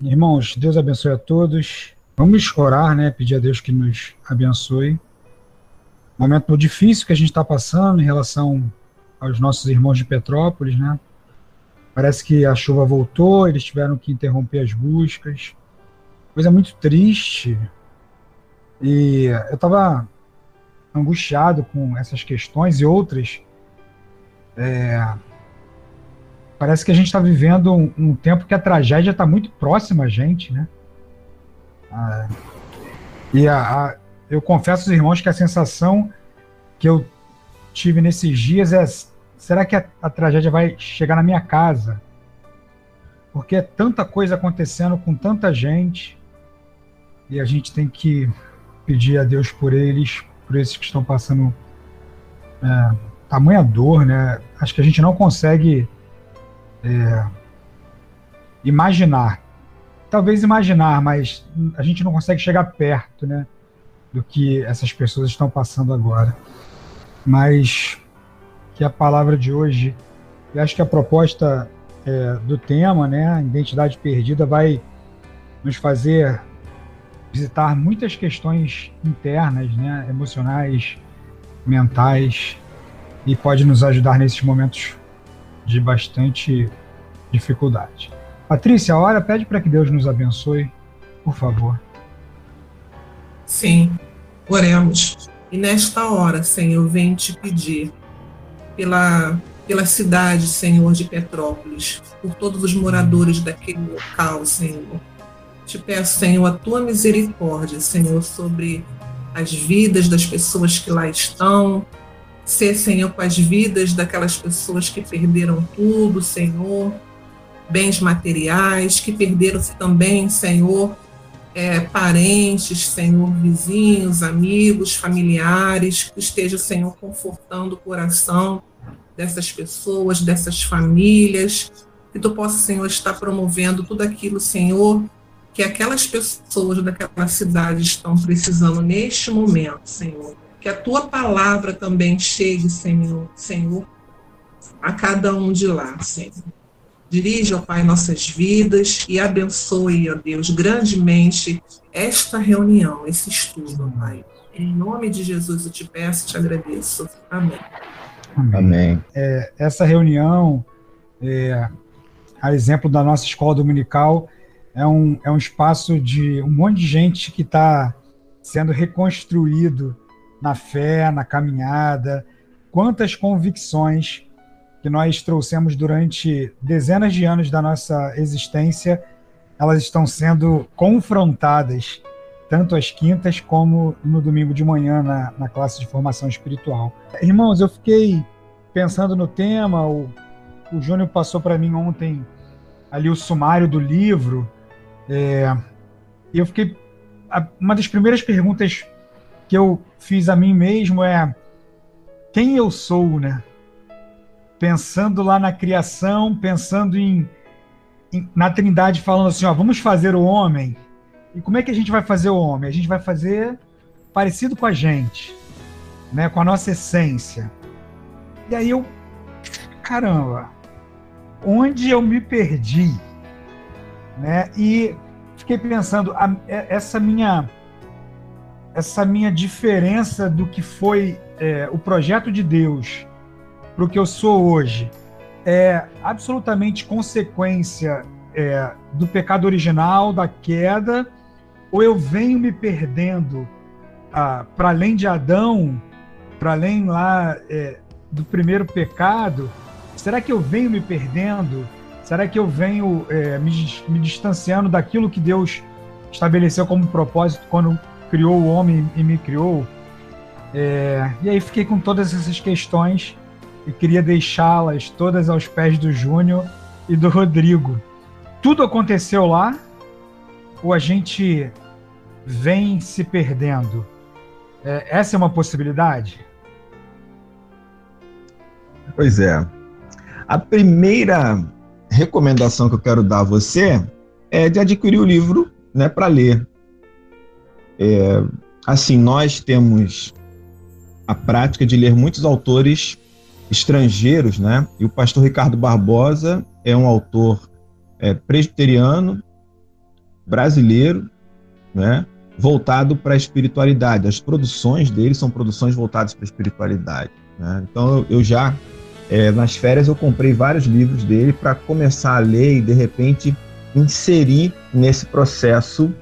Irmãos, Deus abençoe a todos. Vamos orar, né? Pedir a Deus que nos abençoe. Momento difícil que a gente está passando em relação aos nossos irmãos de Petrópolis, né? Parece que a chuva voltou, eles tiveram que interromper as buscas. Coisa muito triste. E eu estava angustiado com essas questões e outras. É, parece que a gente está vivendo um, um, tempo que a tragédia está muito próxima a gente, né? Ah, e a, a, eu confesso aos irmãos que a sensação que eu tive nesses dias é: será que a, a tragédia vai chegar na minha casa? Porque é tanta coisa acontecendo com tanta gente e a gente tem que pedir a Deus por eles, por esses que estão passando é, tamanha dor, né? Acho que a gente não consegue é, imaginar. Talvez imaginar, mas a gente não consegue chegar perto, né? Do que essas pessoas estão passando agora. Mas que a palavra de hoje, e acho que a proposta é, do tema, né? Identidade perdida vai nos fazer visitar muitas questões internas, né? Emocionais, mentais, e pode nos ajudar nesses momentos de bastante dificuldade. Patrícia, a hora pede para que Deus nos abençoe, por favor. Sim, oremos. E nesta hora, Senhor, venho te pedir pela, pela cidade, Senhor, de Petrópolis, por todos os moradores daquele local, Senhor. Te peço, Senhor, a tua misericórdia, Senhor, sobre as vidas das pessoas que lá estão, ser, Senhor, com as vidas daquelas pessoas que perderam tudo, Senhor, bens materiais, que perderam também, Senhor, é, parentes, Senhor, vizinhos, amigos, familiares, que esteja, Senhor, confortando o coração dessas pessoas, dessas famílias, que tu possa, Senhor, estar promovendo tudo aquilo, Senhor, que aquelas pessoas daquela cidade estão precisando neste momento, Senhor que a tua palavra também chegue, Senhor, Senhor, a cada um de lá, Senhor. Dirige, ó Pai, nossas vidas e abençoe, ó Deus, grandemente esta reunião, esse estudo, ó Pai. Em nome de Jesus eu te peço e te agradeço. Amém. Amém. É, essa reunião, é, a exemplo da nossa escola dominical, é um, é um espaço de um monte de gente que está sendo reconstruído na fé, na caminhada, quantas convicções que nós trouxemos durante dezenas de anos da nossa existência, elas estão sendo confrontadas, tanto às quintas como no domingo de manhã na, na classe de formação espiritual. Irmãos, eu fiquei pensando no tema, o, o Júnior passou para mim ontem ali o sumário do livro, é, eu fiquei. Uma das primeiras perguntas que eu fiz a mim mesmo é quem eu sou, né? Pensando lá na criação, pensando em, em, na Trindade, falando assim, ó, vamos fazer o homem. E como é que a gente vai fazer o homem? A gente vai fazer parecido com a gente, né? Com a nossa essência. E aí eu, caramba, onde eu me perdi, né? E fiquei pensando, a, essa minha essa minha diferença do que foi é, o projeto de Deus para o que eu sou hoje é absolutamente consequência é, do pecado original, da queda, ou eu venho me perdendo ah, para além de Adão, para além lá é, do primeiro pecado? Será que eu venho me perdendo? Será que eu venho é, me, me distanciando daquilo que Deus estabeleceu como propósito quando criou o homem e me criou. É, e aí fiquei com todas essas questões e queria deixá-las todas aos pés do Júnior e do Rodrigo. Tudo aconteceu lá ou a gente vem se perdendo? É, essa é uma possibilidade? Pois é. A primeira recomendação que eu quero dar a você é de adquirir o livro né, para ler. É, assim, nós temos a prática de ler muitos autores estrangeiros, né? E o pastor Ricardo Barbosa é um autor é, presbiteriano brasileiro, né? voltado para a espiritualidade. As produções dele são produções voltadas para a espiritualidade. Né? Então eu, já é, nas férias eu comprei vários livros dele para começar a ler e de repente inserir nesse processo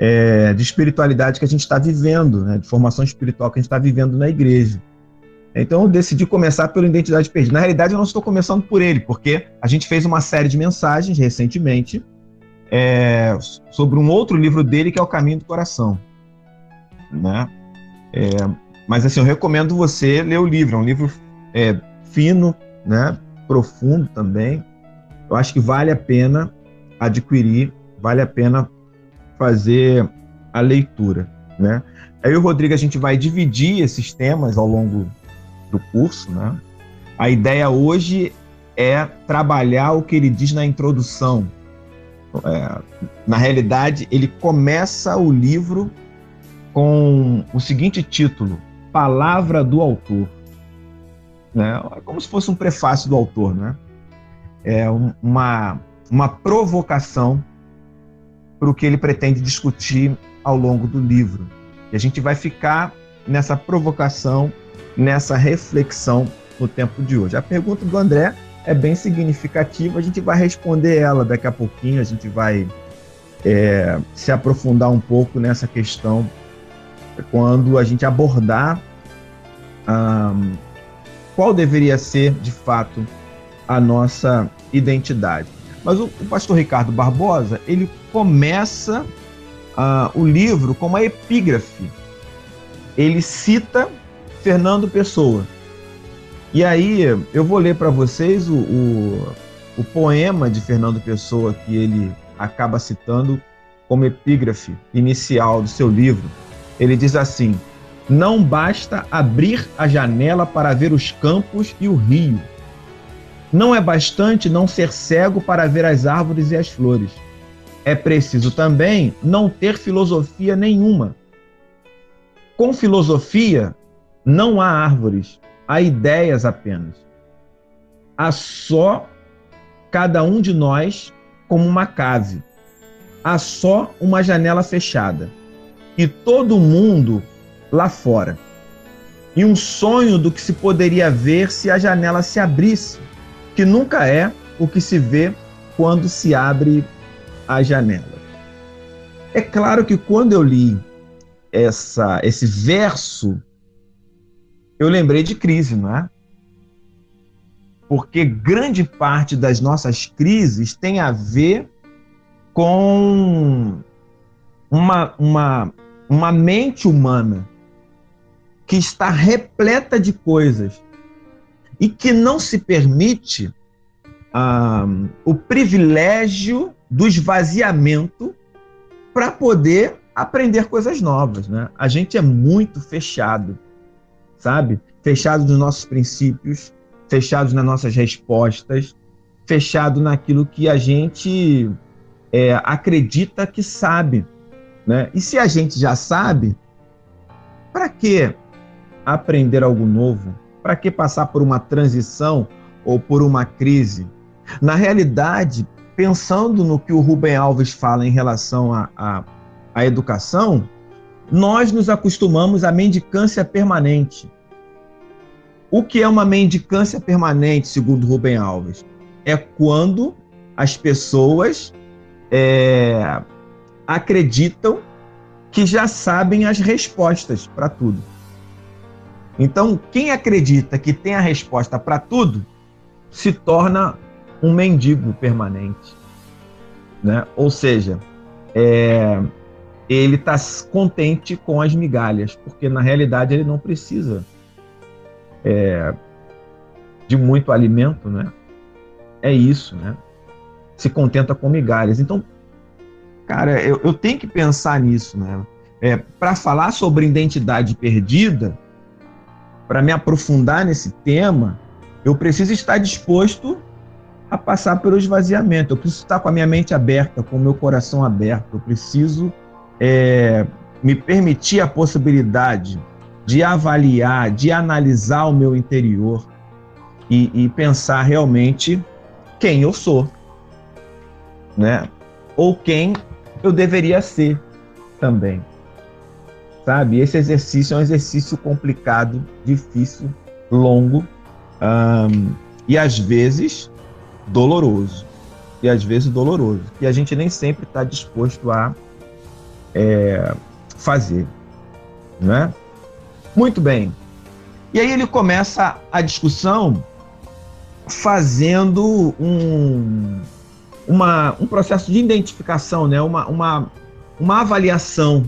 é, de espiritualidade que a gente está vivendo, né? de formação espiritual que a gente está vivendo na igreja. Então eu decidi começar pela Identidade Perdida. Na realidade, eu não estou começando por ele, porque a gente fez uma série de mensagens recentemente é, sobre um outro livro dele que é O Caminho do Coração. Né? É, mas assim, eu recomendo você ler o livro. É um livro é, fino, né? profundo também. Eu acho que vale a pena adquirir, vale a pena fazer a leitura. Né? Aí o Rodrigo, a gente vai dividir esses temas ao longo do curso. Né? A ideia hoje é trabalhar o que ele diz na introdução, é, na realidade, ele começa o livro com o seguinte título: Palavra do Autor. Né? É como se fosse um prefácio do autor, né? É uma, uma provocação para o que ele pretende discutir ao longo do livro. E a gente vai ficar nessa provocação, nessa reflexão no tempo de hoje. A pergunta do André é bem significativa. A gente vai responder ela daqui a pouquinho. A gente vai é, se aprofundar um pouco nessa questão quando a gente abordar um, qual deveria ser, de fato, a nossa identidade. Mas o, o pastor Ricardo Barbosa, ele começa uh, o livro com uma epígrafe. Ele cita Fernando Pessoa. E aí eu vou ler para vocês o, o, o, poema de Fernando Pessoa que ele acaba citando como epígrafe inicial do seu livro. Ele diz assim: Não basta abrir a janela para ver os campos e o rio. Não é bastante não ser cego para ver as árvores e as flores. É preciso também não ter filosofia nenhuma. Com filosofia, não há árvores, há ideias apenas. Há só cada um de nós como uma cave. Há só uma janela fechada. E todo mundo lá fora. E um sonho do que se poderia ver se a janela se abrisse, que nunca é o que se vê quando se abre a janela. É claro que quando eu li essa, esse verso eu lembrei de crise, não é? Porque grande parte das nossas crises tem a ver com uma, uma, uma mente humana que está repleta de coisas e que não se permite ah, o privilégio do esvaziamento para poder aprender coisas novas. Né? A gente é muito fechado sabe? Fechados nos nossos princípios, fechados nas nossas respostas, fechado naquilo que a gente é, acredita que sabe, né? E se a gente já sabe, para que aprender algo novo? Para que passar por uma transição ou por uma crise? Na realidade, pensando no que o Rubem Alves fala em relação à educação, nós nos acostumamos à mendicância permanente. O que é uma mendicância permanente, segundo Rubem Alves? É quando as pessoas é, acreditam que já sabem as respostas para tudo. Então, quem acredita que tem a resposta para tudo se torna um mendigo permanente. Né? Ou seja, é, ele está contente com as migalhas, porque na realidade ele não precisa é, de muito alimento, né? É isso, né? Se contenta com migalhas. Então, cara, eu, eu tenho que pensar nisso, né? É, para falar sobre identidade perdida, para me aprofundar nesse tema, eu preciso estar disposto a passar pelo esvaziamento. Eu preciso estar com a minha mente aberta, com o meu coração aberto. Eu preciso é, me permitir a possibilidade de avaliar, de analisar o meu interior e, e pensar realmente quem eu sou, né? Ou quem eu deveria ser também. Sabe? Esse exercício é um exercício complicado, difícil, longo um, e às vezes doloroso. E às vezes doloroso. E a gente nem sempre está disposto a é, fazer. Né? Muito bem. E aí ele começa a discussão fazendo um, uma, um processo de identificação, né? uma, uma, uma avaliação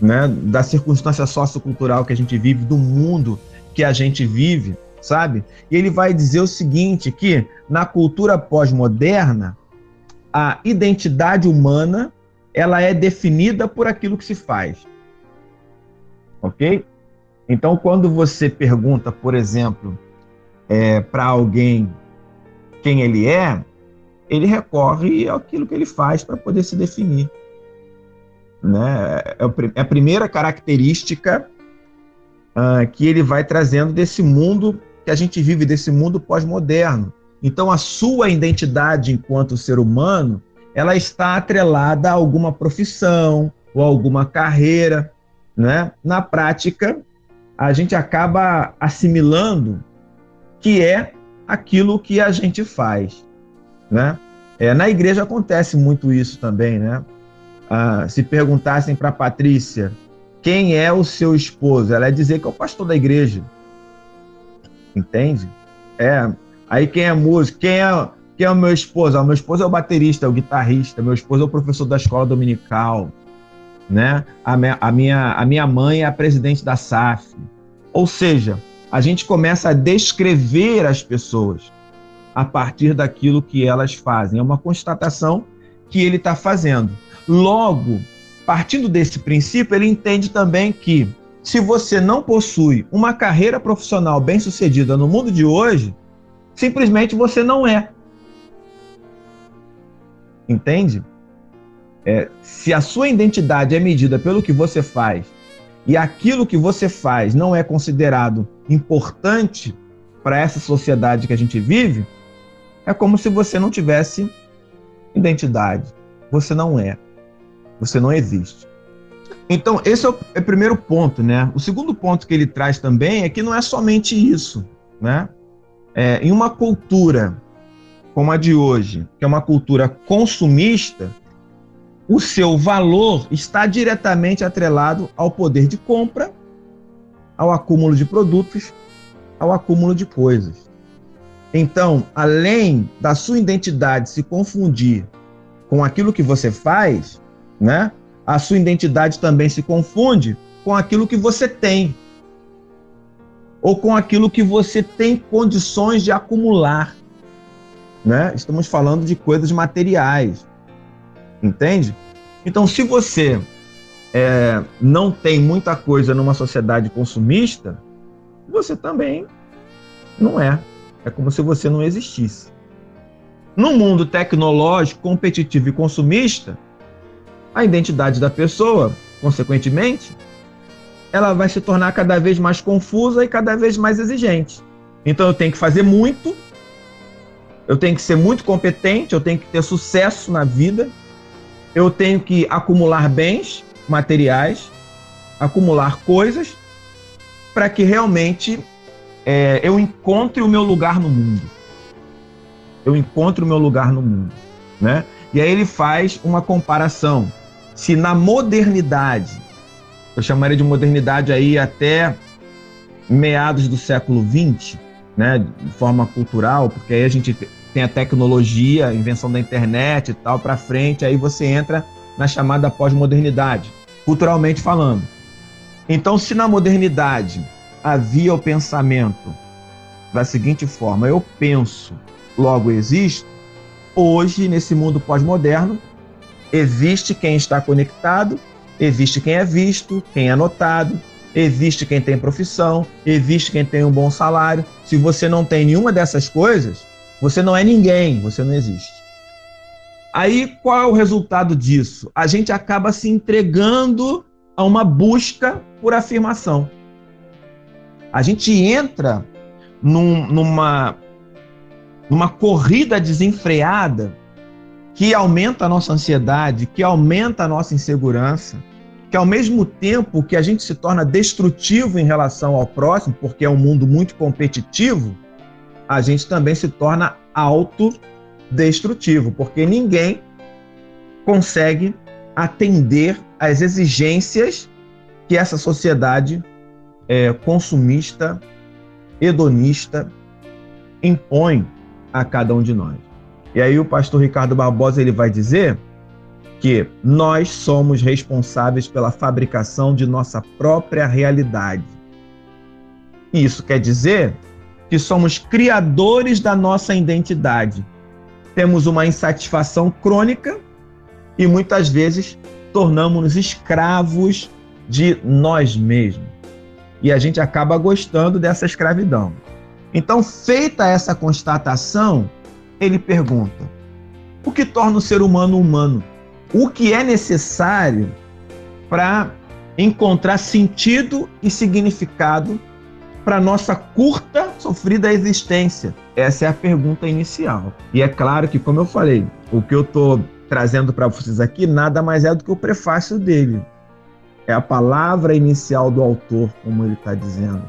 né? da circunstância sociocultural que a gente vive, do mundo que a gente vive, sabe? E ele vai dizer o seguinte, que na cultura pós-moderna, a identidade humana ela é definida por aquilo que se faz. Ok? Então, quando você pergunta, por exemplo, é, para alguém quem ele é, ele recorre àquilo que ele faz para poder se definir. Né? É, é a primeira característica uh, que ele vai trazendo desse mundo que a gente vive, desse mundo pós-moderno. Então, a sua identidade enquanto ser humano, ela está atrelada a alguma profissão ou alguma carreira. Né? Na prática, a gente acaba assimilando que é aquilo que a gente faz, né? É, na igreja acontece muito isso também, né? Ah, se perguntassem para Patrícia quem é o seu esposo, ela ia dizer que é o pastor da igreja, entende? É. Aí quem é músico, quem é quem é o meu esposo? Ah, meu esposo é o baterista, é o guitarrista, meu esposo é o professor da escola dominical, né? A a minha, a minha mãe é a presidente da SAF. Ou seja, a gente começa a descrever as pessoas a partir daquilo que elas fazem. É uma constatação que ele está fazendo. Logo, partindo desse princípio, ele entende também que se você não possui uma carreira profissional bem-sucedida no mundo de hoje, simplesmente você não é. Entende? É, se a sua identidade é medida pelo que você faz e aquilo que você faz não é considerado importante para essa sociedade que a gente vive, é como se você não tivesse identidade. Você não é. Você não existe. Então, esse é o, é o primeiro ponto, né? O segundo ponto que ele traz também é que não é somente isso, né? É, em uma cultura como a de hoje, que é uma cultura consumista, o seu valor está diretamente atrelado ao poder de compra, ao acúmulo de produtos, ao acúmulo de coisas. Então, além da sua identidade se confundir com aquilo que você faz, né? A sua identidade também se confunde com aquilo que você tem ou com aquilo que você tem condições de acumular, né? Estamos falando de coisas materiais, entende? Então, se você é, não tem muita coisa numa sociedade consumista, você também não é. É como se você não existisse. No mundo tecnológico, competitivo e consumista, a identidade da pessoa, consequentemente, ela vai se tornar cada vez mais confusa e cada vez mais exigente. Então eu tenho que fazer muito, eu tenho que ser muito competente, eu tenho que ter sucesso na vida, eu tenho que acumular bens materiais, acumular coisas, para que realmente é, eu encontre o meu lugar no mundo. Eu encontro o meu lugar no mundo, né? E aí ele faz uma comparação. Se na modernidade, eu chamaria de modernidade aí até meados do século XX, né, de forma cultural, porque aí a gente tem a tecnologia, a invenção da internet e tal para frente, aí você entra na chamada pós-modernidade, culturalmente falando. Então, se na modernidade havia o pensamento da seguinte forma: eu penso, logo existo. Hoje, nesse mundo pós-moderno, existe quem está conectado, existe quem é visto, quem é notado, existe quem tem profissão, existe quem tem um bom salário. Se você não tem nenhuma dessas coisas, você não é ninguém, você não existe. Aí qual é o resultado disso? A gente acaba se entregando a uma busca por afirmação a gente entra num, numa, numa corrida desenfreada que aumenta a nossa ansiedade, que aumenta a nossa insegurança, que ao mesmo tempo que a gente se torna destrutivo em relação ao próximo, porque é um mundo muito competitivo, a gente também se torna autodestrutivo, porque ninguém consegue atender às exigências que essa sociedade é, consumista, hedonista, impõe a cada um de nós. E aí o pastor Ricardo Barbosa ele vai dizer que nós somos responsáveis pela fabricação de nossa própria realidade. Isso quer dizer que somos criadores da nossa identidade. Temos uma insatisfação crônica e muitas vezes tornamos-nos escravos de nós mesmos. E a gente acaba gostando dessa escravidão. Então, feita essa constatação, ele pergunta: o que torna o ser humano humano? O que é necessário para encontrar sentido e significado para nossa curta, sofrida existência? Essa é a pergunta inicial. E é claro que, como eu falei, o que eu estou trazendo para vocês aqui nada mais é do que o prefácio dele. É a palavra inicial do autor, como ele está dizendo.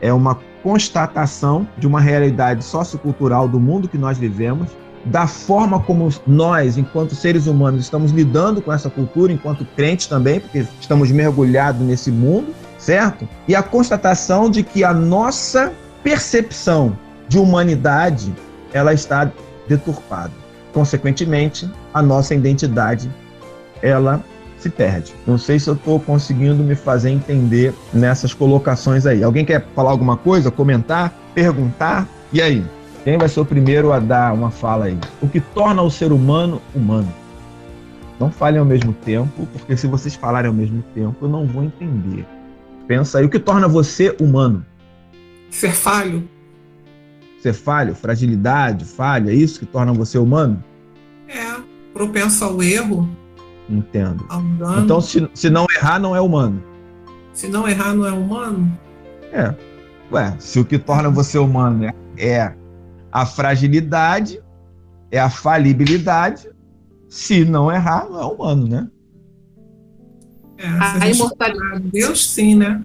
É uma constatação de uma realidade sociocultural do mundo que nós vivemos, da forma como nós, enquanto seres humanos, estamos lidando com essa cultura, enquanto crentes também, porque estamos mergulhados nesse mundo, certo? E a constatação de que a nossa percepção de humanidade ela está deturpada. Consequentemente, a nossa identidade ela se perde. Não sei se eu estou conseguindo me fazer entender nessas colocações aí. Alguém quer falar alguma coisa, comentar, perguntar? E aí? Quem vai ser o primeiro a dar uma fala aí? O que torna o ser humano humano? Não falem ao mesmo tempo, porque se vocês falarem ao mesmo tempo, eu não vou entender. Pensa aí, o que torna você humano? Ser falho. Ser falho, fragilidade, falha, é isso que torna você humano? É, propenso ao erro. Entendo. Então, se, se não errar, não é humano. Se não errar, não é humano? É. Ué, se o que torna você humano é, é a fragilidade, é a falibilidade, se não errar, não é humano, né? É, a, a imortalidade. Deus, sim, né?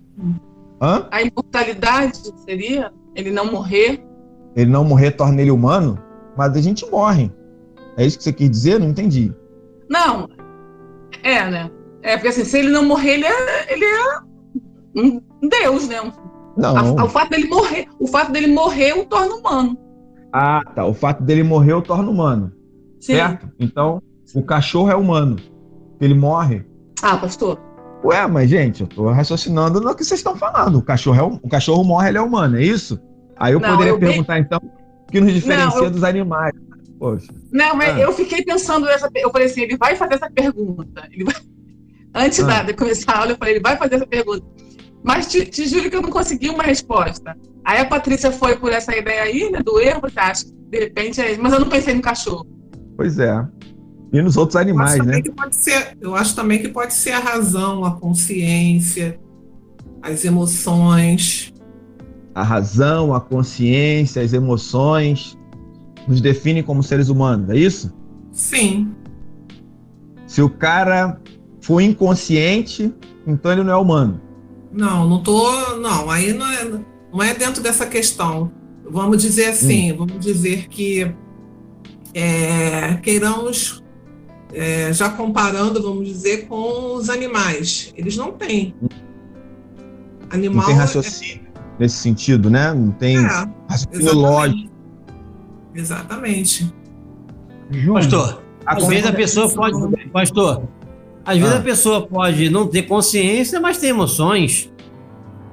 Hã? A imortalidade seria ele não morrer? Ele não morrer torna ele humano? Mas a gente morre. É isso que você quis dizer? Não entendi. Não, é, né? É, porque assim, se ele não morrer, ele é, ele é um Deus, né? Não. A, o fato dele morrer, o fato dele morrer o torna humano. Ah, tá. O fato dele morrer o torna humano. Sim. Certo? Então, o cachorro é humano. Ele morre. Ah, pastor. Ué, mas gente, eu tô raciocinando no que vocês estão falando. O cachorro, é, o cachorro morre, ele é humano, é isso? Aí eu não, poderia eu perguntar, então, o que nos diferencia não, eu... dos animais. Poxa. Não, mas ah. eu fiquei pensando nessa. Eu falei assim, ele vai fazer essa pergunta. Vai... Antes ah. de começar a aula, eu falei, ele vai fazer essa pergunta. Mas te, te, juro que eu não consegui uma resposta. Aí a Patrícia foi por essa ideia aí, né, do erro, você acha que de repente é Mas eu não pensei no cachorro. Pois é. E nos outros animais, né? Ser, eu acho também que pode ser a razão, a consciência, as emoções. A razão, a consciência, as emoções nos definem como seres humanos, é isso? Sim. Se o cara for inconsciente, então ele não é humano. Não, não tô. Não, aí não é, não é dentro dessa questão. Vamos dizer assim, hum. vamos dizer que é, queiramos, é, já comparando, vamos dizer, com os animais. Eles não têm. Animal não tem raciocínio é... nesse sentido, né? Não tem é, raciocínio lógico. Exatamente. Pastor, às vezes a pessoa pode. Pastor, às vezes ah. a pessoa pode não ter consciência, mas ter emoções.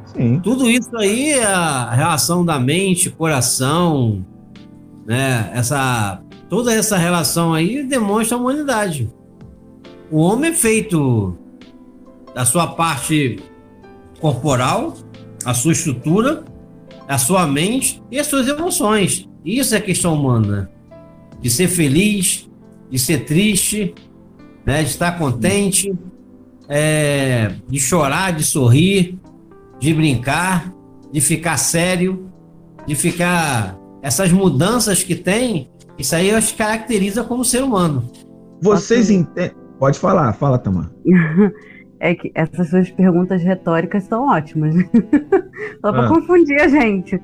Sim. Tudo isso aí é a relação da mente, coração, né? Essa, toda essa relação aí demonstra a humanidade. O homem é feito da sua parte corporal, a sua estrutura, a sua mente e as suas emoções. Isso é questão humana. De ser feliz, de ser triste, né? de estar contente, é, de chorar, de sorrir, de brincar, de ficar sério, de ficar. Essas mudanças que tem, isso aí acho que caracteriza como ser humano. Vocês entendem. Pode falar, fala, Tamar. é que essas suas perguntas retóricas são ótimas. Só para ah. confundir a gente.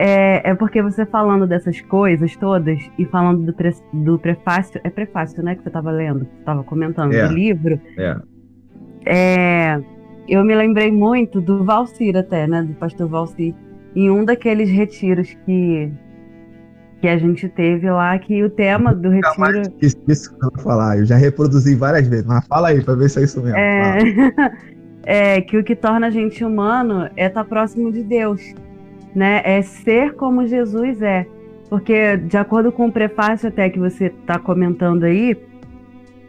É, é, porque você falando dessas coisas todas e falando do, pre, do prefácio, é prefácio, né, que você estava lendo, estava comentando, é. do livro. É. é. Eu me lembrei muito do Valcir até, né, do pastor Valcir, em um daqueles retiros que que a gente teve lá, que o tema do retiro. Isso que eu vou falar, eu já reproduzi várias vezes, mas fala aí para ver se é isso mesmo. É... é que o que torna a gente humano é estar tá próximo de Deus né? É ser como Jesus é. Porque, de acordo com o prefácio até que você está comentando aí,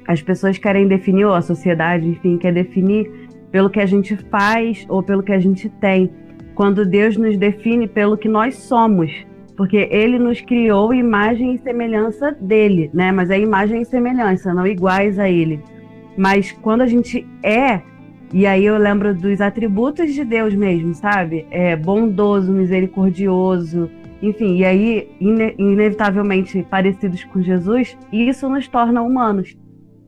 as pessoas querem definir, ou a sociedade, enfim, quer definir pelo que a gente faz ou pelo que a gente tem. Quando Deus nos define pelo que nós somos. Porque Ele nos criou imagem e semelhança dele, né? Mas é imagem e semelhança, não iguais a Ele. Mas quando a gente é e aí eu lembro dos atributos de Deus mesmo, sabe? É bondoso, misericordioso, enfim, e aí ine inevitavelmente parecidos com Jesus, e isso nos torna humanos.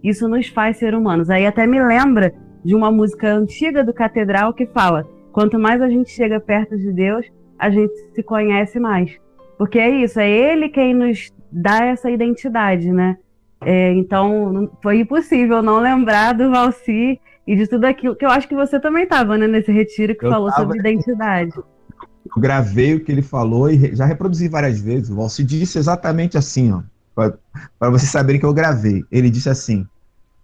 Isso nos faz ser humanos. Aí até me lembra de uma música antiga do Catedral que fala: quanto mais a gente chega perto de Deus, a gente se conhece mais. Porque é isso, é Ele quem nos dá essa identidade, né? É, então, foi impossível não lembrar do Valci e de tudo aquilo que eu acho que você também estava, né, nesse retiro que eu falou sobre identidade. Eu gravei o que ele falou e já reproduzi várias vezes. O Valci disse exatamente assim, ó, para vocês saberem que eu gravei. Ele disse assim: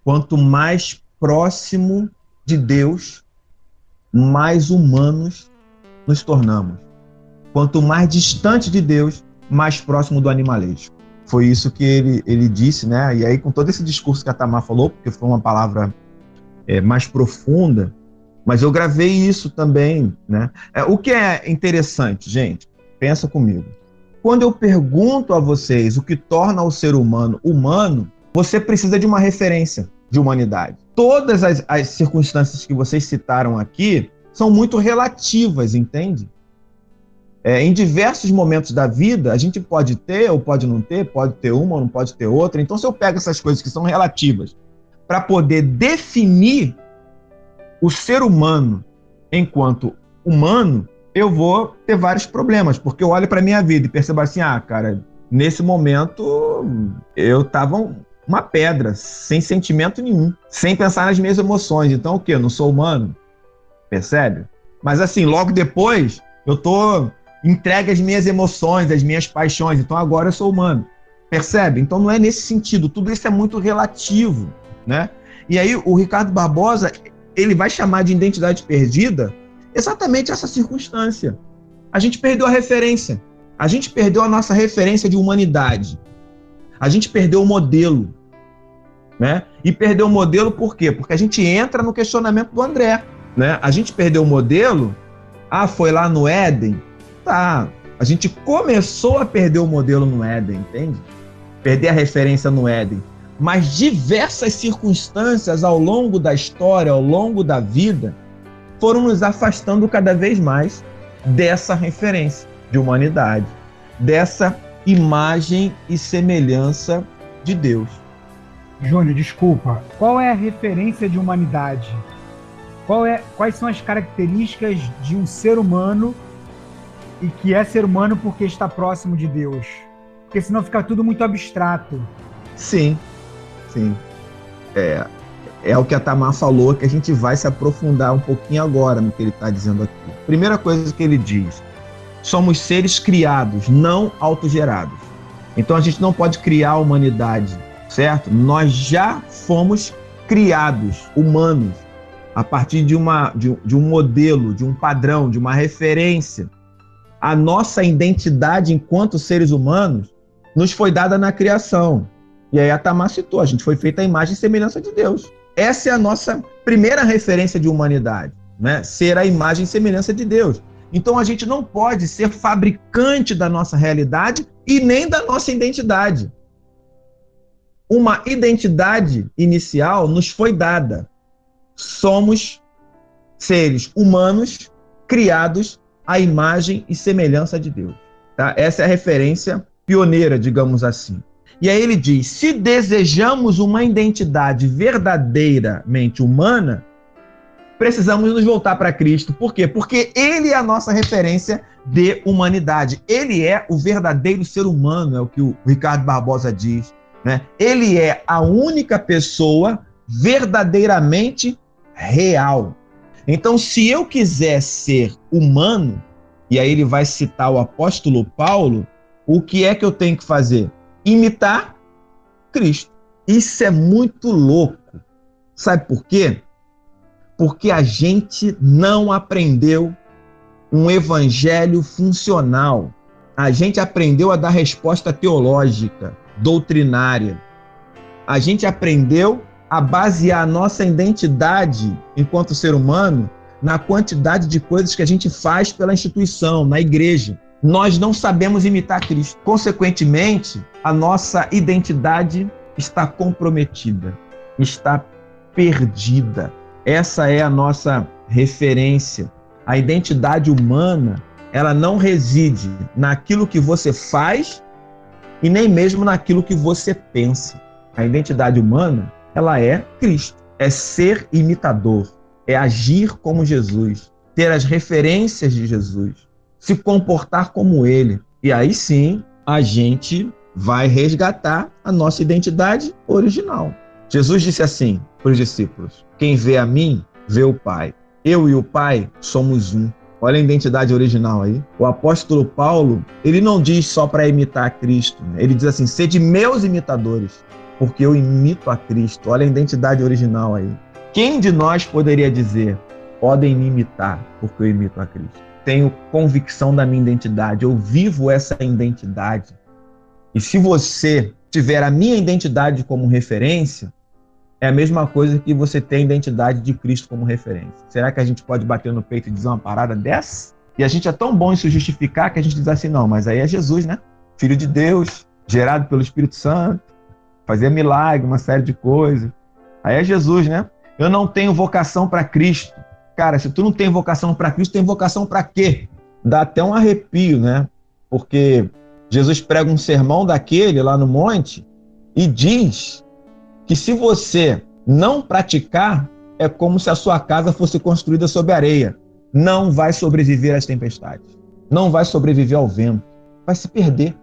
quanto mais próximo de Deus, mais humanos nos tornamos. Quanto mais distante de Deus, mais próximo do animalesco. Foi isso que ele, ele disse, né? E aí, com todo esse discurso que a Tamar falou, porque foi uma palavra é, mais profunda, mas eu gravei isso também, né? É, o que é interessante, gente, pensa comigo. Quando eu pergunto a vocês o que torna o ser humano humano, você precisa de uma referência de humanidade. Todas as, as circunstâncias que vocês citaram aqui são muito relativas, entende? É, em diversos momentos da vida, a gente pode ter ou pode não ter, pode ter uma ou não pode ter outra. Então, se eu pego essas coisas que são relativas para poder definir o ser humano enquanto humano, eu vou ter vários problemas, porque eu olho para minha vida e percebo assim, ah, cara, nesse momento eu tava uma pedra, sem sentimento nenhum, sem pensar nas minhas emoções. Então o quê? Eu não sou humano? Percebe? Mas assim, logo depois, eu tô entregue às minhas emoções, às minhas paixões. Então agora eu sou humano. Percebe? Então não é nesse sentido. Tudo isso é muito relativo né? E aí o Ricardo Barbosa, ele vai chamar de identidade perdida exatamente essa circunstância. A gente perdeu a referência. A gente perdeu a nossa referência de humanidade. A gente perdeu o modelo. Né? E perdeu o modelo por quê? Porque a gente entra no questionamento do André. Né? A gente perdeu o modelo. Ah, foi lá no Éden. Tá. A gente começou a perder o modelo no Éden, entende? Perder a referência no Éden mas diversas circunstâncias ao longo da história, ao longo da vida, foram nos afastando cada vez mais dessa referência de humanidade, dessa imagem e semelhança de Deus. Júnior, desculpa. Qual é a referência de humanidade? É, quais são as características de um ser humano e que é ser humano porque está próximo de Deus? Porque senão fica tudo muito abstrato. Sim, Sim. É, é o que a Tamar falou, que a gente vai se aprofundar um pouquinho agora no que ele está dizendo aqui. Primeira coisa que ele diz: somos seres criados, não autogerados. Então a gente não pode criar a humanidade, certo? Nós já fomos criados, humanos, a partir de, uma, de, de um modelo, de um padrão, de uma referência. A nossa identidade enquanto seres humanos nos foi dada na criação. E aí a Tamar citou, a gente foi feita a imagem e semelhança de Deus. Essa é a nossa primeira referência de humanidade, né? Ser a imagem e semelhança de Deus. Então a gente não pode ser fabricante da nossa realidade e nem da nossa identidade. Uma identidade inicial nos foi dada. Somos seres humanos criados à imagem e semelhança de Deus. Tá? Essa é a referência pioneira, digamos assim. E aí ele diz: se desejamos uma identidade verdadeiramente humana, precisamos nos voltar para Cristo. Por quê? Porque ele é a nossa referência de humanidade. Ele é o verdadeiro ser humano, é o que o Ricardo Barbosa diz. Né? Ele é a única pessoa verdadeiramente real. Então, se eu quiser ser humano, e aí ele vai citar o apóstolo Paulo, o que é que eu tenho que fazer? Imitar Cristo. Isso é muito louco. Sabe por quê? Porque a gente não aprendeu um evangelho funcional. A gente aprendeu a dar resposta teológica, doutrinária. A gente aprendeu a basear a nossa identidade enquanto ser humano na quantidade de coisas que a gente faz pela instituição, na igreja. Nós não sabemos imitar Cristo. Consequentemente, a nossa identidade está comprometida, está perdida. Essa é a nossa referência. A identidade humana, ela não reside naquilo que você faz e nem mesmo naquilo que você pensa. A identidade humana, ela é Cristo, é ser imitador, é agir como Jesus, ter as referências de Jesus, se comportar como ele. E aí sim, a gente vai resgatar a nossa identidade original. Jesus disse assim para os discípulos: Quem vê a mim, vê o Pai. Eu e o Pai somos um. Olha a identidade original aí. O apóstolo Paulo, ele não diz só para imitar Cristo, né? ele diz assim: sede meus imitadores, porque eu imito a Cristo. Olha a identidade original aí. Quem de nós poderia dizer, podem me imitar, porque eu imito a Cristo? Tenho convicção da minha identidade, eu vivo essa identidade. E se você tiver a minha identidade como referência, é a mesma coisa que você ter a identidade de Cristo como referência. Será que a gente pode bater no peito e dizer uma parada dessa? E a gente é tão bom em se justificar que a gente diz assim: não, mas aí é Jesus, né? Filho de Deus, gerado pelo Espírito Santo, fazia milagre, uma série de coisas. Aí é Jesus, né? Eu não tenho vocação para Cristo. Cara, se tu não tem vocação para Cristo, tem vocação para quê? Dá até um arrepio, né? Porque Jesus prega um sermão daquele lá no monte e diz que se você não praticar, é como se a sua casa fosse construída sobre areia. Não vai sobreviver às tempestades. Não vai sobreviver ao vento. Vai se perder.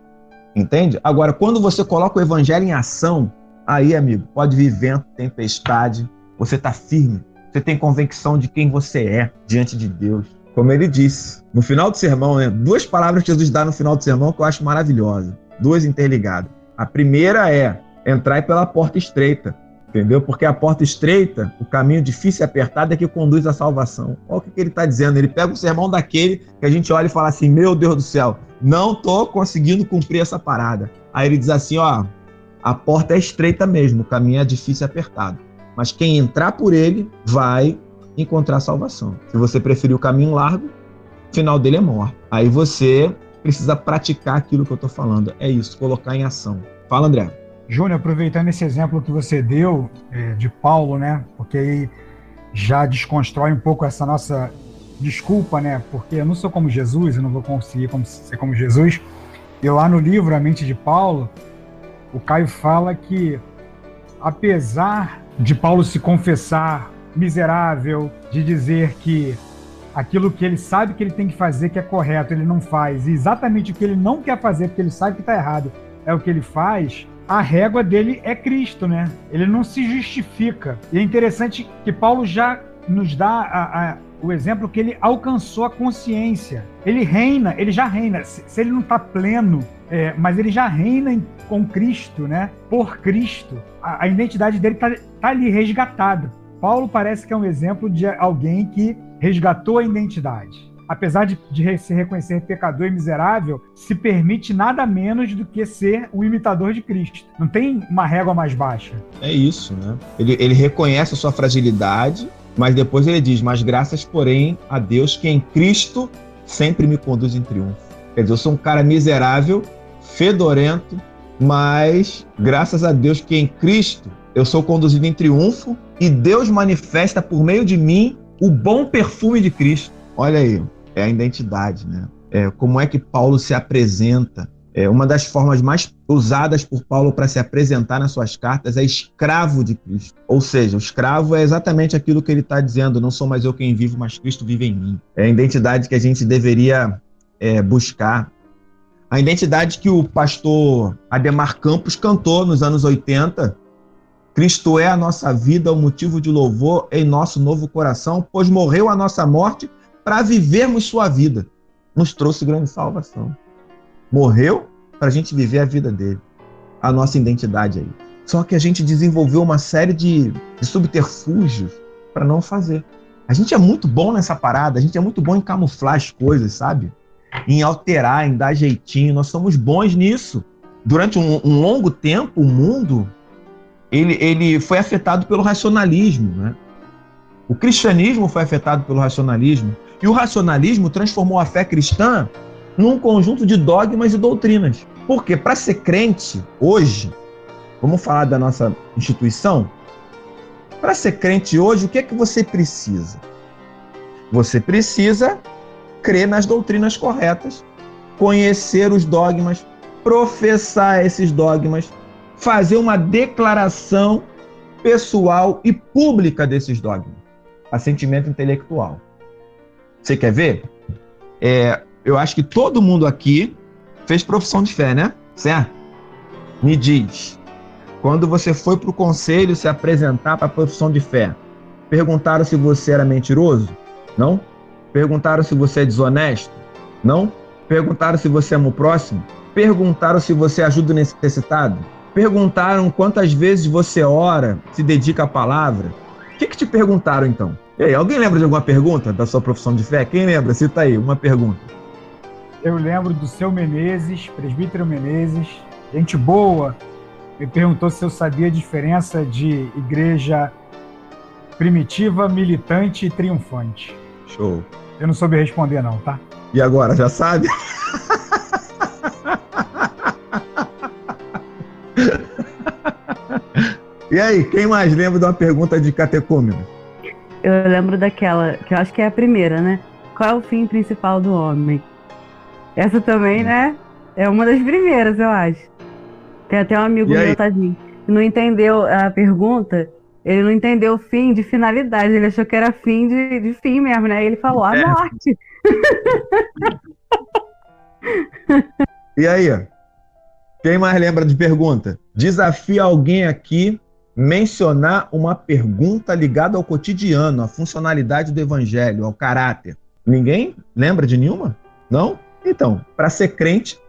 Entende? Agora, quando você coloca o evangelho em ação, aí, amigo, pode vir vento, tempestade, você está firme. Você tem convicção de quem você é diante de Deus. Como ele disse no final do sermão, né? duas palavras que Jesus dá no final do sermão que eu acho maravilhosas, duas interligadas. A primeira é entrar pela porta estreita, entendeu? Porque a porta estreita, o caminho difícil e apertado é que conduz à salvação. Olha o que, que ele está dizendo. Ele pega o sermão daquele que a gente olha e fala assim: Meu Deus do céu, não estou conseguindo cumprir essa parada. Aí ele diz assim: Ó, a porta é estreita mesmo, o caminho é difícil e apertado. Mas quem entrar por ele vai encontrar salvação. Se você preferir o caminho largo, o final dele é morte. Aí você precisa praticar aquilo que eu estou falando. É isso, colocar em ação. Fala, André. Júnior, aproveitando esse exemplo que você deu é, de Paulo, né? Porque aí já desconstrói um pouco essa nossa desculpa, né? Porque eu não sou como Jesus, eu não vou conseguir ser como Jesus. E lá no livro A Mente de Paulo, o Caio fala que, apesar de Paulo se confessar miserável, de dizer que aquilo que ele sabe que ele tem que fazer que é correto, ele não faz, e exatamente o que ele não quer fazer porque ele sabe que está errado é o que ele faz, a régua dele é Cristo, né? Ele não se justifica. E é interessante que Paulo já nos dá a, a, o exemplo que ele alcançou a consciência. Ele reina, ele já reina. Se, se ele não está pleno, é, mas ele já reina em, com Cristo, né? Por Cristo. A, a identidade dele está tá ali resgatada. Paulo parece que é um exemplo de alguém que resgatou a identidade apesar de, de, se reconhecer pecador e miserável, se permite nada menos do que ser o imitador de Cristo. Não tem uma régua mais baixa. É isso, né? Ele, ele reconhece a sua fragilidade, mas depois ele diz: Mas graças, porém, a Deus que em Cristo sempre me conduz em triunfo. Quer dizer, eu sou um cara miserável, fedorento, mas graças a Deus que em Cristo eu sou conduzido em triunfo e Deus manifesta por meio de mim o bom perfume de Cristo. Olha aí, é a identidade, né? É, como é que Paulo se apresenta É, uma das formas mais usadas por Paulo para se apresentar nas suas cartas é escravo de Cristo. Ou seja, o escravo é exatamente aquilo que ele está dizendo: não sou mais eu quem vivo, mas Cristo vive em mim. É a identidade que a gente deveria é, buscar. A identidade que o pastor Ademar Campos cantou nos anos 80. Cristo é a nossa vida, o motivo de louvor em nosso novo coração, pois morreu a nossa morte para vivermos sua vida. Nos trouxe grande salvação. Morreu para a gente viver a vida dele, a nossa identidade aí. Só que a gente desenvolveu uma série de, de subterfúgios para não fazer. A gente é muito bom nessa parada, a gente é muito bom em camuflar as coisas, sabe? Em alterar, em dar jeitinho. Nós somos bons nisso. Durante um, um longo tempo, o mundo ele, ele foi afetado pelo racionalismo. Né? O cristianismo foi afetado pelo racionalismo. E o racionalismo transformou a fé cristã num conjunto de dogmas e doutrinas. Porque para ser crente hoje, vamos falar da nossa instituição, para ser crente hoje, o que é que você precisa? Você precisa crer nas doutrinas corretas, conhecer os dogmas, professar esses dogmas, fazer uma declaração pessoal e pública desses dogmas. Assentimento intelectual. Você quer ver? É, eu acho que todo mundo aqui fez profissão de fé, né? Certo? Me diz, quando você foi para o conselho se apresentar para a profissão de fé, perguntaram se você era mentiroso? Não? Perguntaram se você é desonesto? Não? Perguntaram se você ama o próximo? Perguntaram se você ajuda o necessitado? Perguntaram quantas vezes você ora, se dedica à palavra? O que, que te perguntaram então? E aí, alguém lembra de alguma pergunta da sua profissão de fé? Quem lembra? Cita aí, uma pergunta. Eu lembro do seu Menezes, presbítero Menezes, gente boa, me perguntou se eu sabia a diferença de igreja primitiva, militante e triunfante. Show. Eu não soube responder, não, tá? E agora, já sabe? e aí, quem mais lembra de uma pergunta de catecúmeno? Eu lembro daquela, que eu acho que é a primeira, né? Qual é o fim principal do homem? Essa também, né? É uma das primeiras, eu acho. Tem até um amigo meu, tadinho, que não entendeu a pergunta ele não entendeu o fim de finalidade, ele achou que era fim de, de fim mesmo, né? Ele falou a é. morte. e aí? Quem mais lembra de pergunta? Desafia alguém aqui mencionar uma pergunta ligada ao cotidiano, à funcionalidade do evangelho, ao caráter. Ninguém lembra de nenhuma? Não? Então, para ser crente,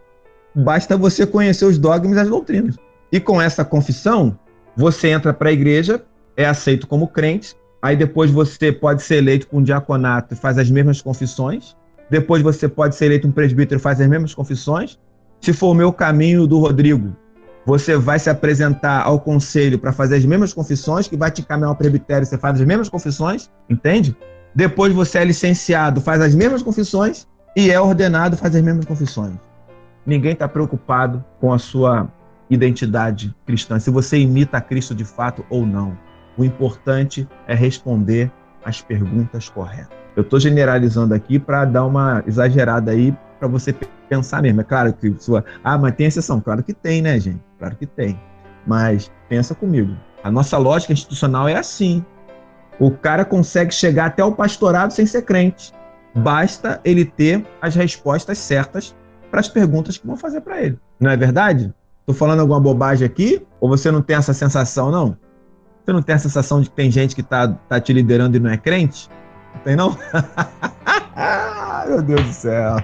basta você conhecer os dogmas e as doutrinas. E com essa confissão, você entra para a igreja é aceito como crente, aí depois você pode ser eleito para um diaconato e faz as mesmas confissões, depois você pode ser eleito um presbítero e faz as mesmas confissões. Se for o meu caminho do Rodrigo, você vai se apresentar ao conselho para fazer as mesmas confissões, que vai te caminhar ao presbitério, você faz as mesmas confissões, entende? Depois você é licenciado, faz as mesmas confissões e é ordenado, faz as mesmas confissões. Ninguém está preocupado com a sua identidade cristã, se você imita a Cristo de fato ou não. O importante é responder as perguntas corretas. Eu estou generalizando aqui para dar uma exagerada aí para você pensar mesmo. É claro que sua. Ah, mas tem exceção. Claro que tem, né, gente? Claro que tem. Mas pensa comigo. A nossa lógica institucional é assim. O cara consegue chegar até o pastorado sem ser crente. Basta ele ter as respostas certas para as perguntas que vão fazer para ele. Não é verdade? Estou falando alguma bobagem aqui? Ou você não tem essa sensação, não? Você não tem a sensação de que tem gente que tá, tá te liderando e não é crente? Não tem, não? Meu Deus do céu.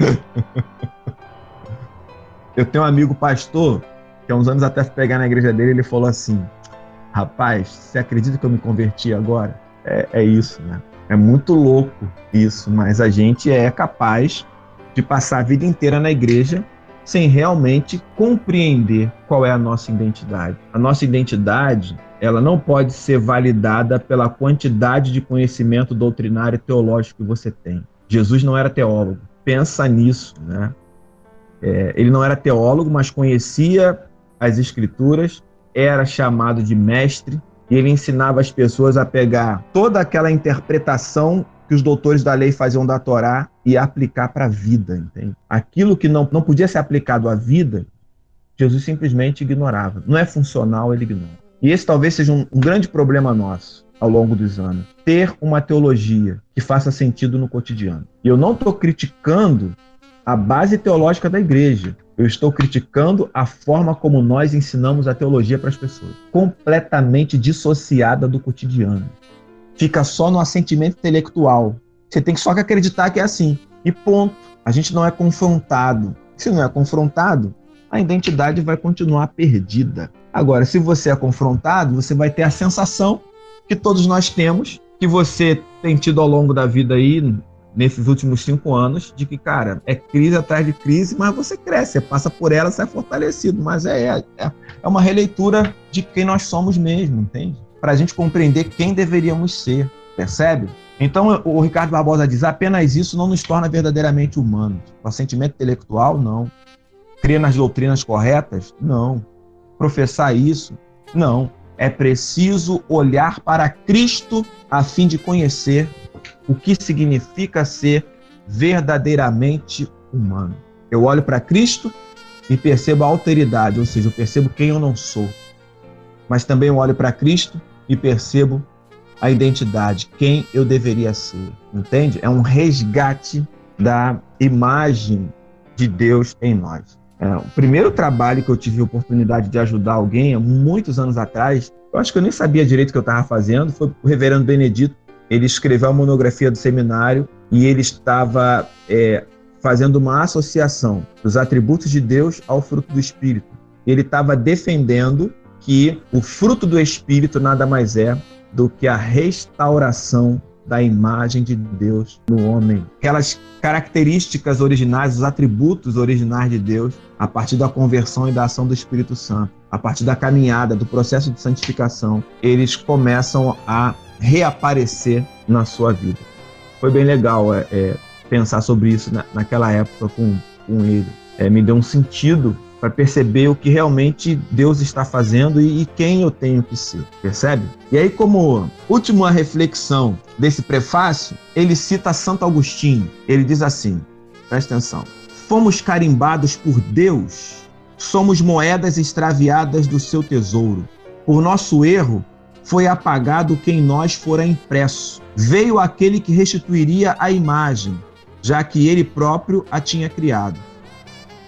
Eu tenho um amigo pastor, que há uns anos até pegar na igreja dele, ele falou assim: Rapaz, você acredita que eu me converti agora? É, é isso, né? É muito louco isso, mas a gente é capaz de passar a vida inteira na igreja sem realmente compreender qual é a nossa identidade. A nossa identidade, ela não pode ser validada pela quantidade de conhecimento doutrinário e teológico que você tem. Jesus não era teólogo. Pensa nisso, né? É, ele não era teólogo, mas conhecia as escrituras, era chamado de mestre e ele ensinava as pessoas a pegar toda aquela interpretação que os doutores da lei faziam da Torá e aplicar para a vida, entende? Aquilo que não, não podia ser aplicado à vida, Jesus simplesmente ignorava. Não é funcional, ele ignora. E esse talvez seja um, um grande problema nosso ao longo dos anos. Ter uma teologia que faça sentido no cotidiano. E eu não estou criticando a base teológica da igreja. Eu estou criticando a forma como nós ensinamos a teologia para as pessoas. Completamente dissociada do cotidiano. Fica só no assentimento intelectual. Você tem só que acreditar que é assim. E ponto. A gente não é confrontado. Se não é confrontado, a identidade vai continuar perdida. Agora, se você é confrontado, você vai ter a sensação que todos nós temos, que você tem tido ao longo da vida aí, nesses últimos cinco anos, de que, cara, é crise atrás de crise, mas você cresce, você passa por ela, sai fortalecido. Mas é, é, é uma releitura de quem nós somos mesmo, entende? Para a gente compreender quem deveríamos ser, percebe? Então, o Ricardo Barbosa diz: apenas isso não nos torna verdadeiramente humanos. O sentimento intelectual, não. Crer nas doutrinas corretas? Não. Professar isso? Não. É preciso olhar para Cristo a fim de conhecer o que significa ser verdadeiramente humano. Eu olho para Cristo e percebo a alteridade, ou seja, eu percebo quem eu não sou. Mas também olho para Cristo e percebo a identidade, quem eu deveria ser. Entende? É um resgate da imagem de Deus em nós. É, o primeiro trabalho que eu tive a oportunidade de ajudar alguém, há muitos anos atrás, eu acho que eu nem sabia direito o que eu estava fazendo, foi o reverendo Benedito. Ele escreveu a monografia do seminário e ele estava é, fazendo uma associação dos atributos de Deus ao fruto do Espírito. Ele estava defendendo que o fruto do Espírito nada mais é do que a restauração da imagem de Deus no homem. Aquelas características originais, os atributos originais de Deus, a partir da conversão e da ação do Espírito Santo, a partir da caminhada, do processo de santificação, eles começam a reaparecer na sua vida. Foi bem legal é, é, pensar sobre isso na, naquela época com, com ele. É, me deu um sentido para perceber o que realmente Deus está fazendo e, e, quem eu tenho que ser, percebe? E aí, como última reflexão desse prefácio, ele cita Santo Agostinho. Ele diz assim: presta atenção. Fomos carimbados por Deus, somos moedas extraviadas do seu tesouro. Por nosso erro, foi apagado quem nós fora impresso. Veio aquele que restituiria a imagem, já que ele próprio a tinha criado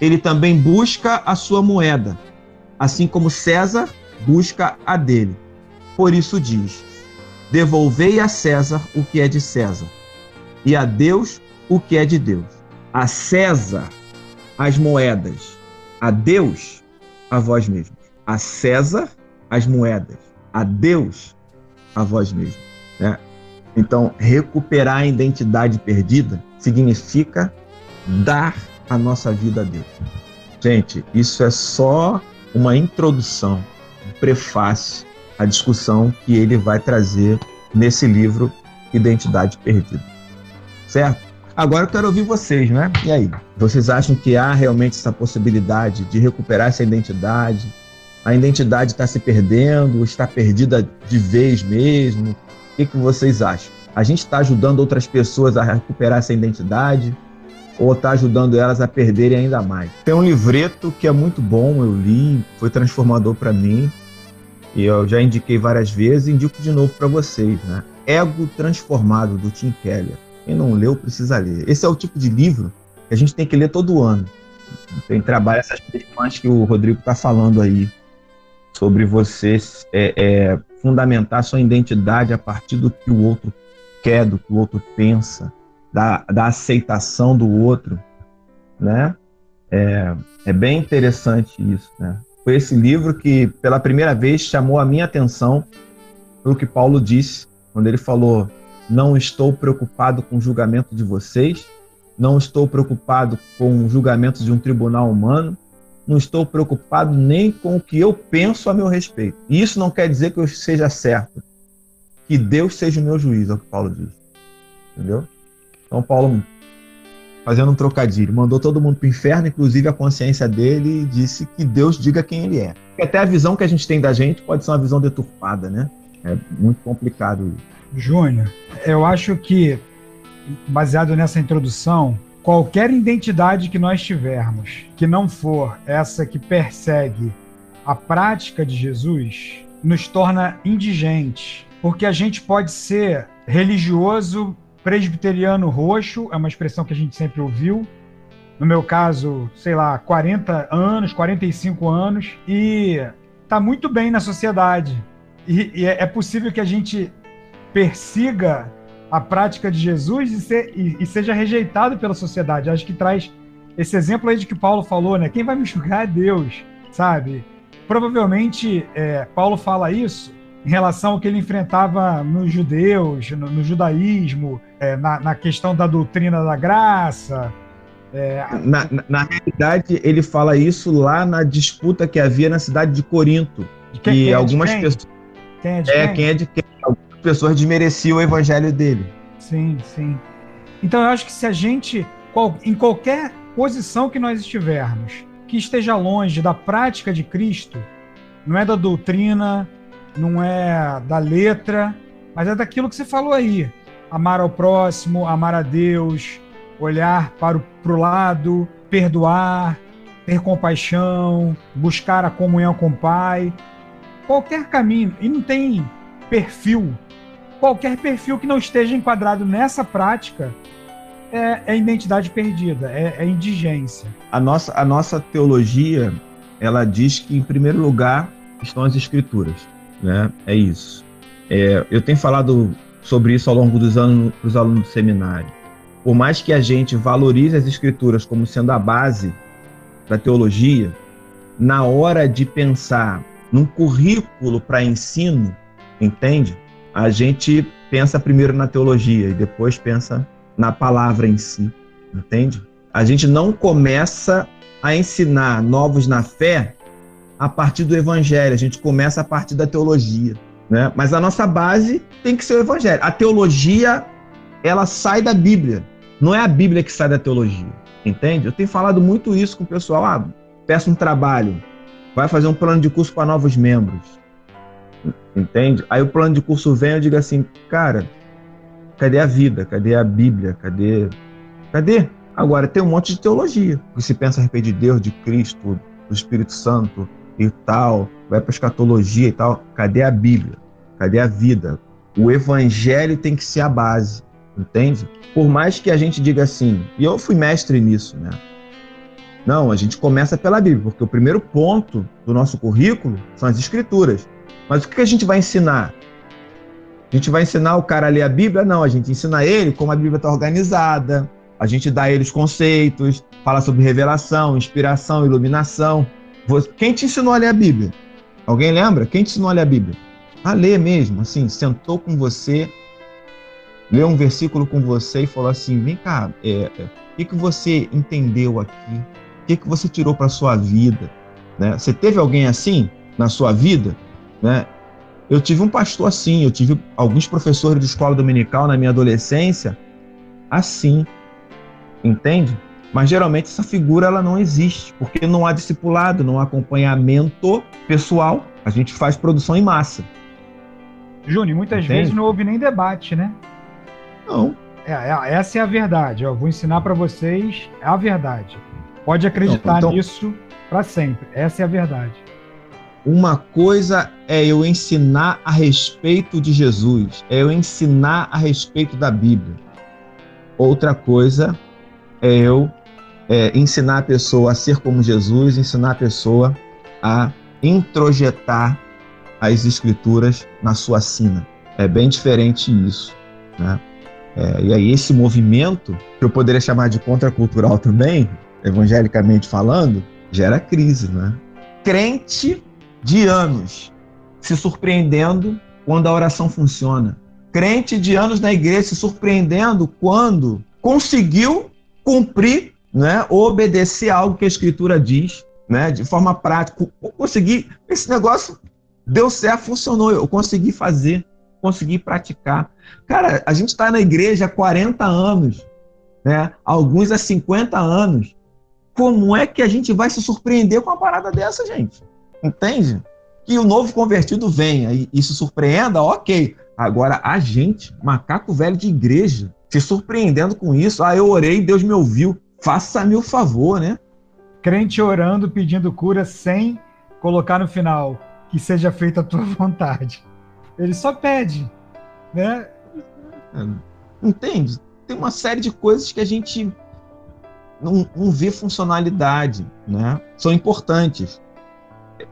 ele também busca a sua moeda, assim como César busca a dele. Por isso diz: Devolvei a César o que é de César, e a Deus o que é de Deus. A César as moedas, a Deus a vós mesmos. A César as moedas, a Deus a vós mesmos. Né? Então, recuperar a identidade perdida significa dar a nossa vida a Deus. Gente, isso é só uma introdução, um prefácio à discussão que ele vai trazer nesse livro Identidade Perdida. Certo? Agora eu quero ouvir vocês, né? E aí? Vocês acham que há realmente essa possibilidade de recuperar essa identidade? A identidade está se perdendo? Está perdida de vez mesmo? O que, que vocês acham? A gente está ajudando outras pessoas a recuperar essa identidade? Ou está ajudando elas a perderem ainda mais. Tem um livreto que é muito bom, eu li, foi transformador para mim, e eu já indiquei várias vezes, indico de novo para vocês, né? Ego Transformado, do Tim Keller. Quem não leu, precisa ler. Esse é o tipo de livro que a gente tem que ler todo ano. Tem trabalho essas questões que o Rodrigo está falando aí, sobre você é, é, fundamentar sua identidade a partir do que o outro quer, do que o outro pensa da, da aceitação do outro, né? É, é bem interessante isso, né? Foi esse livro que, pela primeira vez, chamou a minha atenção para o que Paulo disse, quando ele falou: Não estou preocupado com o julgamento de vocês, não estou preocupado com o julgamento de um tribunal humano, não estou preocupado nem com o que eu penso a meu respeito. E isso não quer dizer que eu seja certo. Que Deus seja o meu juiz, é o que Paulo diz. Entendeu? Então Paulo, fazendo um trocadilho, mandou todo mundo para o inferno, inclusive a consciência dele, e disse que Deus diga quem ele é. Porque até a visão que a gente tem da gente pode ser uma visão deturpada, né? É muito complicado. Júnior, eu acho que baseado nessa introdução, qualquer identidade que nós tivermos que não for essa que persegue a prática de Jesus, nos torna indigentes, porque a gente pode ser religioso presbiteriano roxo, é uma expressão que a gente sempre ouviu. No meu caso, sei lá, 40 anos, 45 anos, e tá muito bem na sociedade. E, e é possível que a gente persiga a prática de Jesus e, ser, e, e, seja rejeitado pela sociedade. Acho que traz esse exemplo aí de que Paulo falou, né? Quem vai me julgar é Deus, sabe? Provavelmente é, Paulo fala isso em relação ao que ele enfrentava nos judeus, no, no judaísmo, é, na, na, questão da doutrina da graça. É... Na, na, realidade, ele fala isso lá na disputa que havia na cidade de Corinto. De quem, que quem é algumas pessoas. Quem é de é, quem? quem é de quem? Algumas pessoas desmereciam o evangelho dele. Sim, sim. Então eu acho que se a gente, em qualquer posição que nós estivermos, que esteja longe da prática de Cristo, não é da doutrina, não é da letra, mas é daquilo que você falou aí. Amar ao próximo, amar a Deus, olhar para o lado, perdoar, ter compaixão, buscar a comunhão com o Pai. Qualquer caminho, e não tem perfil, qualquer perfil que não esteja enquadrado nessa prática é, é identidade perdida, é, é indigência. A nossa, a nossa teologia, ela diz que, em primeiro lugar, estão as escrituras, né? É isso. É, eu tenho falado sobre isso ao longo dos anos para os alunos do seminário. Por mais que a gente valorize as escrituras como sendo a base da teologia, na hora de pensar num currículo para ensino, entende? A gente pensa primeiro na teologia e depois pensa na palavra em si, entende? A gente não começa a ensinar novos na fé a partir do evangelho, a gente começa a partir da teologia, né? Mas a nossa base tem que ser o evangelho. A teologia, ela sai da Bíblia, não é a Bíblia que sai da teologia, entende? Eu tenho falado muito isso com o pessoal, ah, peço um trabalho, vai fazer um plano de curso para novos membros, entende? Aí o plano de curso vem, eu digo assim, cara, Cadê a vida? Cadê a Bíblia? Cadê? Cadê? Agora, tem um monte de teologia, que se pensa a respeito de Deus, de Cristo, do Espírito Santo e tal, vai para a escatologia e tal. Cadê a Bíblia? Cadê a vida? O evangelho tem que ser a base, entende? Por mais que a gente diga assim, e eu fui mestre nisso, né? Não, a gente começa pela Bíblia, porque o primeiro ponto do nosso currículo são as Escrituras. Mas o que a gente vai ensinar? A gente vai ensinar o cara a ler a Bíblia? Não, a gente ensina ele como a Bíblia está organizada, a gente dá ele os conceitos, fala sobre revelação, inspiração, iluminação. Quem te ensinou a ler a Bíblia? Alguém lembra? Quem te ensinou a ler a Bíblia? A ler mesmo, assim, sentou com você, leu um versículo com você e falou assim: vem cá, é, é, o que, que você entendeu aqui? O que, que você tirou para sua vida? Né? Você teve alguém assim na sua vida? Né? Eu tive um pastor assim, eu tive alguns professores de escola dominical na minha adolescência assim, entende? Mas geralmente essa figura ela não existe, porque não há discipulado, não há acompanhamento pessoal. A gente faz produção em massa. Júnior, muitas entende? vezes não houve nem debate, né? Não. É, é, essa é a verdade. Eu vou ensinar para vocês a verdade. Pode acreditar não, então... nisso para sempre. Essa é a verdade. Uma coisa é eu ensinar a respeito de Jesus, é eu ensinar a respeito da Bíblia. Outra coisa é eu é, ensinar a pessoa a ser como Jesus, ensinar a pessoa a introjetar as escrituras na sua sina. É bem diferente isso. Né? É, e aí esse movimento, que eu poderia chamar de contracultural também, evangelicamente falando, gera crise. Né? Crente de anos se surpreendendo quando a oração funciona. Crente de anos na igreja se surpreendendo quando conseguiu cumprir, né, obedecer algo que a escritura diz, né, de forma prática. Eu consegui, esse negócio deu certo, funcionou, eu consegui fazer, consegui praticar. Cara, a gente está na igreja há 40 anos, né, alguns há 50 anos. Como é que a gente vai se surpreender com uma parada dessa, gente? Entende? Que o novo convertido venha e isso surpreenda, ok. Agora, a gente, macaco velho de igreja, se surpreendendo com isso. Ah, eu orei, Deus me ouviu. Faça-me o favor, né? Crente orando, pedindo cura, sem colocar no final que seja feita a tua vontade. Ele só pede, né? É, entende? Tem uma série de coisas que a gente não, não vê funcionalidade, né? São importantes,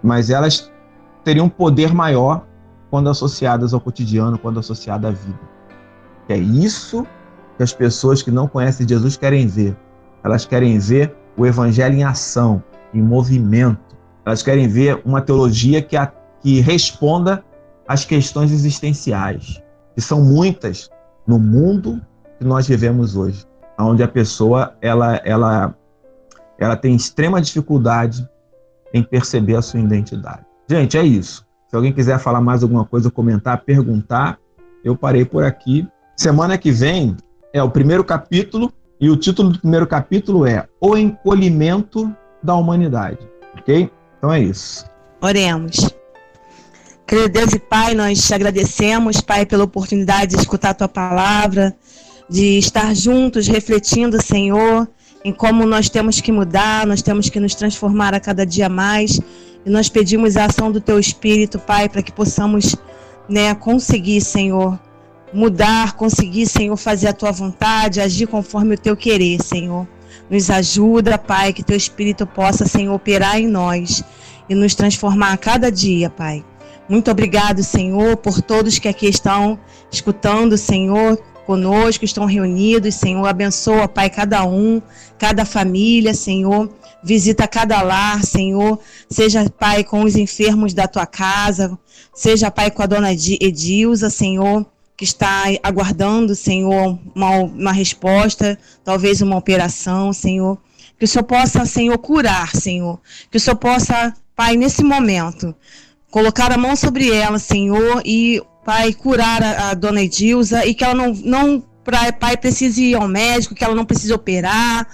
mas elas teriam um poder maior quando associadas ao cotidiano, quando associadas à vida. É isso que as pessoas que não conhecem Jesus querem ver. Elas querem ver o evangelho em ação, em movimento. Elas querem ver uma teologia que, a, que responda às questões existenciais, que são muitas no mundo que nós vivemos hoje, onde a pessoa ela, ela, ela tem extrema dificuldade em perceber a sua identidade. Gente, é isso. Se alguém quiser falar mais alguma coisa, comentar, perguntar, eu parei por aqui. Semana que vem é o primeiro capítulo e o título do primeiro capítulo é O Encolhimento da Humanidade. Ok? Então é isso. Oremos. Querido Deus e Pai, nós te agradecemos, Pai, pela oportunidade de escutar a tua palavra, de estar juntos refletindo, Senhor, em como nós temos que mudar, nós temos que nos transformar a cada dia mais. E nós pedimos a ação do teu Espírito, Pai, para que possamos né, conseguir, Senhor, mudar, conseguir, Senhor, fazer a tua vontade, agir conforme o teu querer, Senhor. Nos ajuda, Pai, que teu Espírito possa, Senhor, operar em nós e nos transformar a cada dia, Pai. Muito obrigado, Senhor, por todos que aqui estão escutando, Senhor, conosco, estão reunidos. Senhor, abençoa, Pai, cada um, cada família, Senhor. Visita cada lar, Senhor. Seja, Pai, com os enfermos da tua casa. Seja, Pai, com a dona Edilza, Senhor, que está aguardando, Senhor, uma, uma resposta, talvez uma operação, Senhor. Que o Senhor possa, Senhor, curar, Senhor. Que o Senhor possa, Pai, nesse momento, colocar a mão sobre ela, Senhor, e, Pai, curar a, a dona Edilza e que ela não, não pra, Pai, precise ir ao médico, que ela não precise operar,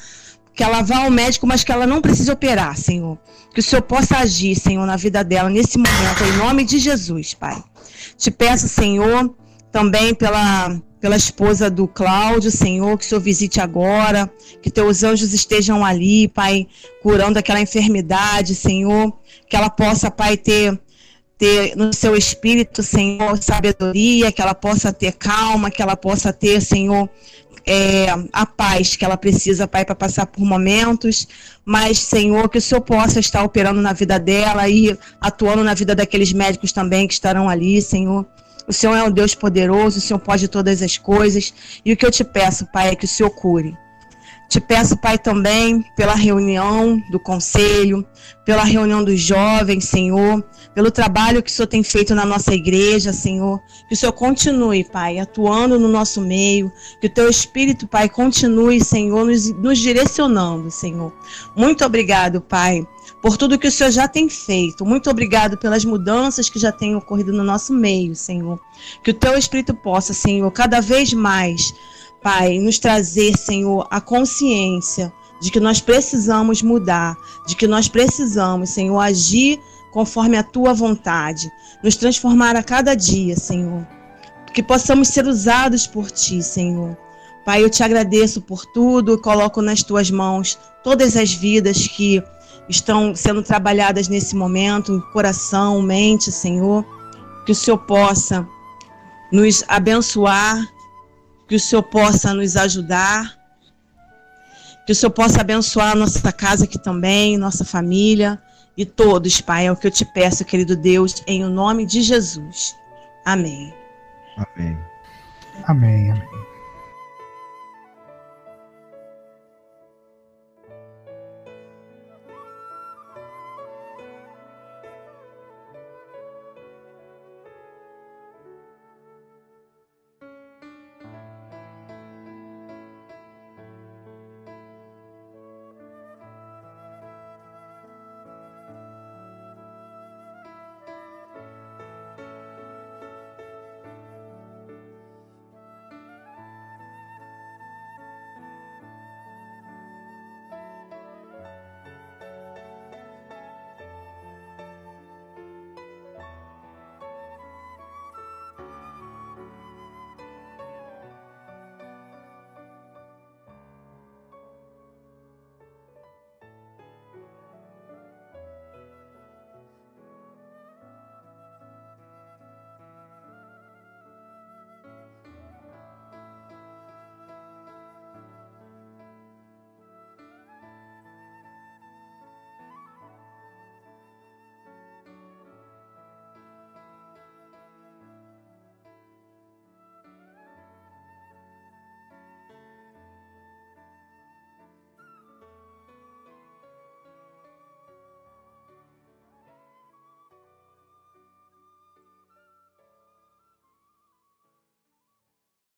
que ela vá ao médico, mas que ela não precise operar, Senhor. Que o Senhor possa agir, Senhor, na vida dela nesse momento, em nome de Jesus, Pai. Te peço, Senhor, também pela pela esposa do Cláudio, Senhor, que o Senhor visite agora, que teus anjos estejam ali, Pai, curando aquela enfermidade, Senhor, que ela possa, Pai, ter ter no seu espírito, Senhor, sabedoria, que ela possa ter calma, que ela possa ter, Senhor, é, a paz que ela precisa, Pai, para passar por momentos, mas, Senhor, que o Senhor possa estar operando na vida dela e atuando na vida daqueles médicos também que estarão ali, Senhor. O Senhor é um Deus poderoso, o Senhor pode todas as coisas, e o que eu te peço, Pai, é que o Senhor cure. Te peço, Pai, também pela reunião do conselho, pela reunião dos jovens, Senhor, pelo trabalho que o Senhor tem feito na nossa igreja, Senhor. Que o Senhor continue, Pai, atuando no nosso meio. Que o Teu Espírito, Pai, continue, Senhor, nos, nos direcionando, Senhor. Muito obrigado, Pai, por tudo que o Senhor já tem feito. Muito obrigado pelas mudanças que já têm ocorrido no nosso meio, Senhor. Que o Teu Espírito possa, Senhor, cada vez mais Pai, nos trazer, Senhor, a consciência de que nós precisamos mudar, de que nós precisamos, Senhor, agir conforme a tua vontade, nos transformar a cada dia, Senhor. Que possamos ser usados por ti, Senhor. Pai, eu te agradeço por tudo, coloco nas tuas mãos todas as vidas que estão sendo trabalhadas nesse momento, coração, mente, Senhor. Que o Senhor possa nos abençoar que o Senhor possa nos ajudar, que o Senhor possa abençoar a nossa casa aqui também, nossa família e todos, Pai. É o que eu te peço, querido Deus, em o nome de Jesus. Amém. Amém. Amém, amém.